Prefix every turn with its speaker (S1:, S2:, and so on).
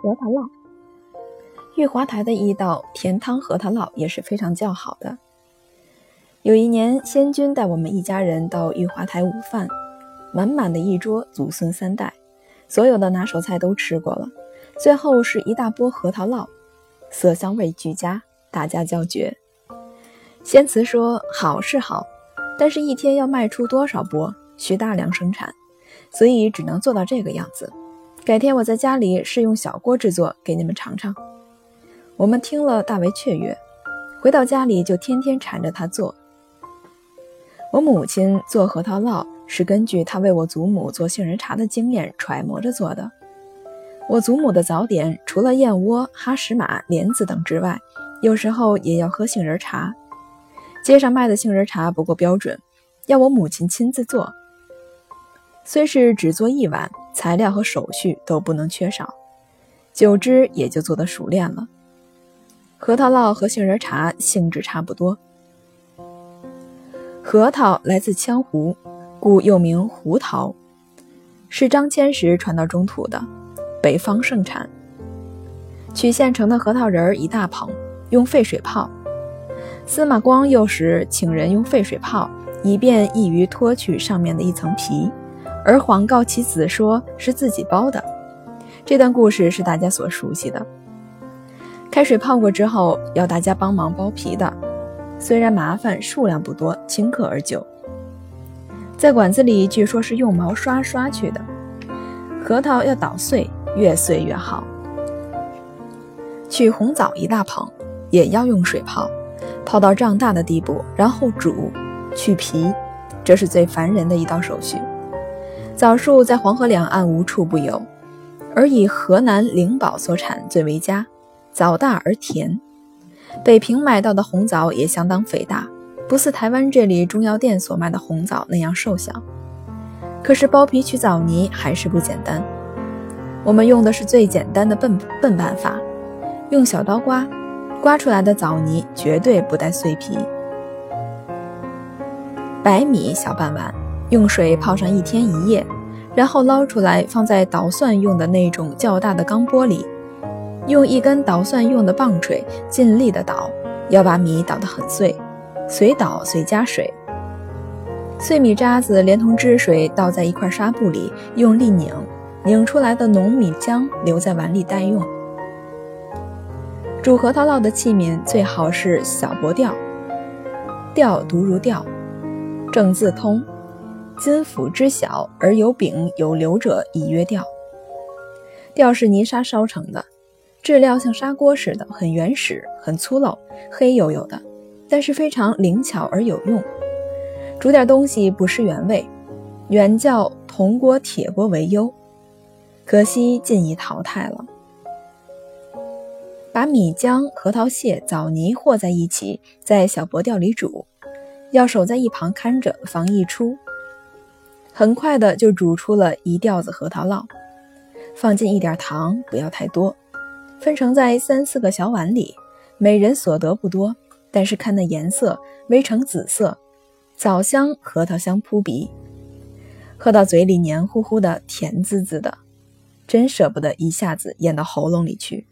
S1: 核桃烙。玉华台的一道甜汤核桃烙也是非常叫好的。有一年，仙君带我们一家人到玉华台午饭，满满的一桌，祖孙三代，所有的拿手菜都吃过了，最后是一大波核桃烙，色香味俱佳，大家叫绝。仙慈说：“好是好，但是一天要卖出多少波，需大量生产，所以只能做到这个样子。改天我在家里试用小锅制作，给你们尝尝。”我们听了大为雀跃，回到家里就天天缠着他做。我母亲做核桃烙是根据她为我祖母做杏仁茶的经验揣摩着做的。我祖母的早点除了燕窝、哈什马、莲子等之外，有时候也要喝杏仁茶。街上卖的杏仁茶不够标准，要我母亲亲自做。虽是只做一碗，材料和手续都不能缺少，久之也就做得熟练了。核桃烙和杏仁茶性质差不多。核桃来自羌胡，故又名胡桃，是张骞时传到中土的，北方盛产。取现成的核桃仁儿一大捧，用沸水泡。司马光幼时请人用沸水泡，以便易于脱去上面的一层皮，而谎告其子说是自己包的。这段故事是大家所熟悉的。开水泡过之后，要大家帮忙剥皮的。虽然麻烦，数量不多，顷刻而就。在馆子里，据说是用毛刷刷去的。核桃要捣碎，越碎越好。取红枣一大捧，也要用水泡，泡到胀大的地步，然后煮，去皮，这是最烦人的一道手续。枣树在黄河两岸无处不有，而以河南灵宝所产最为佳，枣大而甜。北平买到的红枣也相当肥大，不似台湾这里中药店所卖的红枣那样瘦小。可是剥皮取枣泥还是不简单。我们用的是最简单的笨笨办法，用小刀刮，刮出来的枣泥绝对不带碎皮。白米小半碗，用水泡上一天一夜，然后捞出来放在捣蒜用的那种较大的钢钵里。用一根捣蒜用的棒槌尽力的捣，要把米捣得很碎，随捣随加水。碎米渣子连同汁水倒在一块纱布里，用力拧，拧出来的浓米浆留在碗里待用。煮核桃烙的器皿最好是小薄吊，吊读如吊，正字通，金斧之小而有柄有流者，以曰吊。吊是泥沙烧成的。质料像砂锅似的，很原始，很粗陋，黑黝黝的，但是非常灵巧而有用。煮点东西不失原味，远较铜锅、铁锅为优。可惜近已淘汰了。把米浆、核桃屑、枣泥和在一起，在小薄吊里煮，要守在一旁看着，防溢出。很快的就煮出了一吊子核桃烙，放进一点糖，不要太多。分成在三四个小碗里，每人所得不多，但是看那颜色，微呈紫色，枣香、核桃香扑鼻，喝到嘴里黏糊糊的，甜滋滋的，真舍不得一下子咽到喉咙里去。